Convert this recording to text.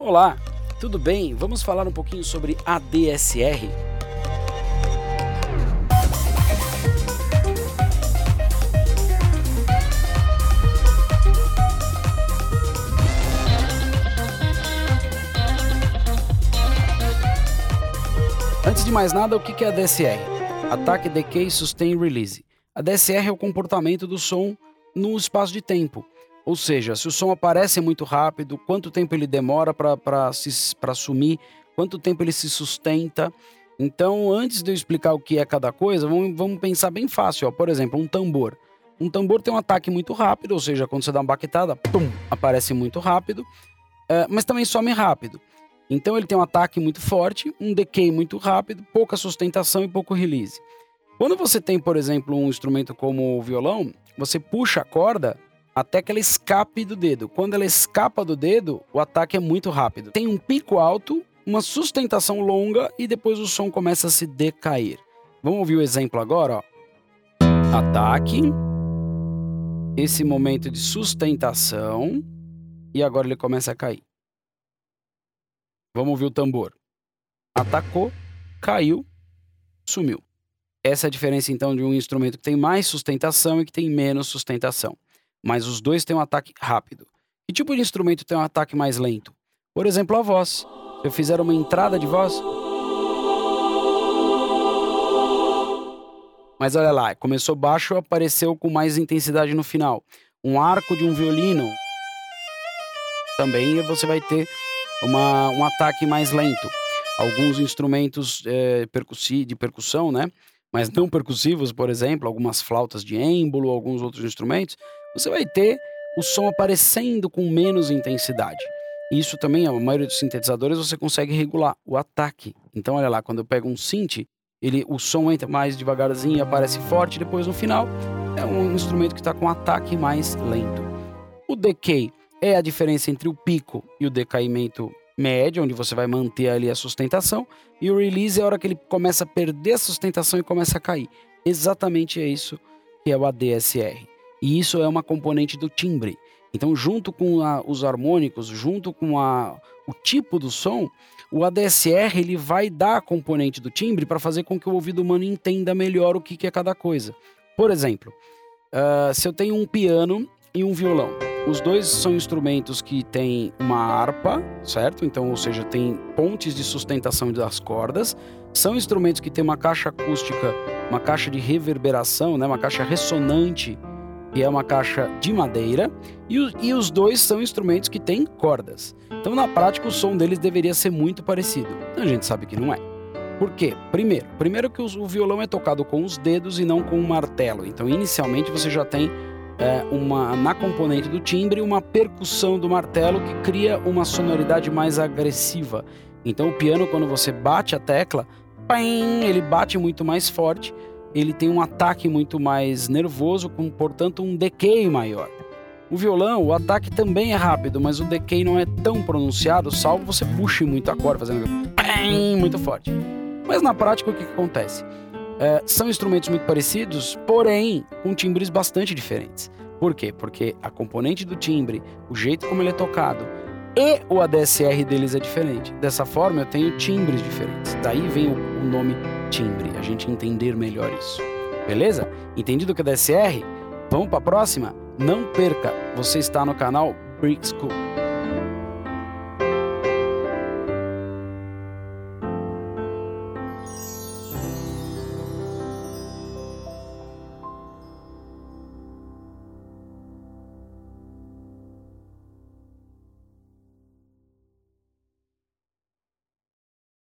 Olá, tudo bem? Vamos falar um pouquinho sobre ADSR? Antes de mais nada, o que é ADSR? Ataque, Decay, Sustain, Release. A DSR é o comportamento do som no espaço de tempo. Ou seja, se o som aparece muito rápido, quanto tempo ele demora para sumir, quanto tempo ele se sustenta. Então, antes de eu explicar o que é cada coisa, vamos, vamos pensar bem fácil. Ó. Por exemplo, um tambor. Um tambor tem um ataque muito rápido, ou seja, quando você dá uma baquetada, pum, aparece muito rápido, é, mas também some rápido. Então ele tem um ataque muito forte, um decay muito rápido, pouca sustentação e pouco release. Quando você tem, por exemplo, um instrumento como o violão, você puxa a corda até que ela escape do dedo. Quando ela escapa do dedo, o ataque é muito rápido. Tem um pico alto, uma sustentação longa e depois o som começa a se decair. Vamos ouvir o exemplo agora, ó. Ataque. Esse momento de sustentação e agora ele começa a cair. Vamos ouvir o tambor. Atacou, caiu, sumiu. Essa é a diferença então de um instrumento que tem mais sustentação e que tem menos sustentação. Mas os dois têm um ataque rápido. Que tipo de instrumento tem um ataque mais lento? Por exemplo, a voz. Se eu fizer uma entrada de voz. Mas olha lá, começou baixo, apareceu com mais intensidade no final. Um arco de um violino. Também você vai ter uma, um ataque mais lento. Alguns instrumentos é, de percussão, né? mas não percussivos, por exemplo, algumas flautas de êmbolo, alguns outros instrumentos, você vai ter o som aparecendo com menos intensidade. Isso também, a maioria dos sintetizadores, você consegue regular o ataque. Então, olha lá, quando eu pego um synth, ele, o som entra mais devagarzinho, aparece forte, depois no final é um instrumento que está com ataque mais lento. O decay é a diferença entre o pico e o decaimento média, onde você vai manter ali a sustentação, e o release é a hora que ele começa a perder a sustentação e começa a cair. Exatamente é isso que é o ADSR. E isso é uma componente do timbre. Então, junto com a, os harmônicos, junto com a, o tipo do som, o ADSR ele vai dar a componente do timbre para fazer com que o ouvido humano entenda melhor o que, que é cada coisa. Por exemplo, uh, se eu tenho um piano e um violão, os dois são instrumentos que têm uma harpa, certo? Então, ou seja, tem pontes de sustentação das cordas. São instrumentos que têm uma caixa acústica, uma caixa de reverberação, né? uma caixa ressonante, que é uma caixa de madeira. E, e os dois são instrumentos que têm cordas. Então, na prática, o som deles deveria ser muito parecido. A gente sabe que não é. Por quê? Primeiro, primeiro que o violão é tocado com os dedos e não com um martelo. Então, inicialmente, você já tem é, uma, na componente do timbre uma percussão do martelo que cria uma sonoridade mais agressiva. Então o piano, quando você bate a tecla, ele bate muito mais forte, ele tem um ataque muito mais nervoso, com portanto um decay maior. O violão, o ataque também é rápido, mas o decay não é tão pronunciado, salvo você puxe muito a corda, fazendo muito forte. Mas na prática, o que, que acontece? É, são instrumentos muito parecidos, porém com timbres bastante diferentes. Por quê? Porque a componente do timbre, o jeito como ele é tocado e o ADSR deles é diferente. Dessa forma, eu tenho timbres diferentes. Daí vem o, o nome timbre, a gente entender melhor isso. Beleza? Entendido o que é ADSR? Vamos para a próxima? Não perca, você está no canal Brick School.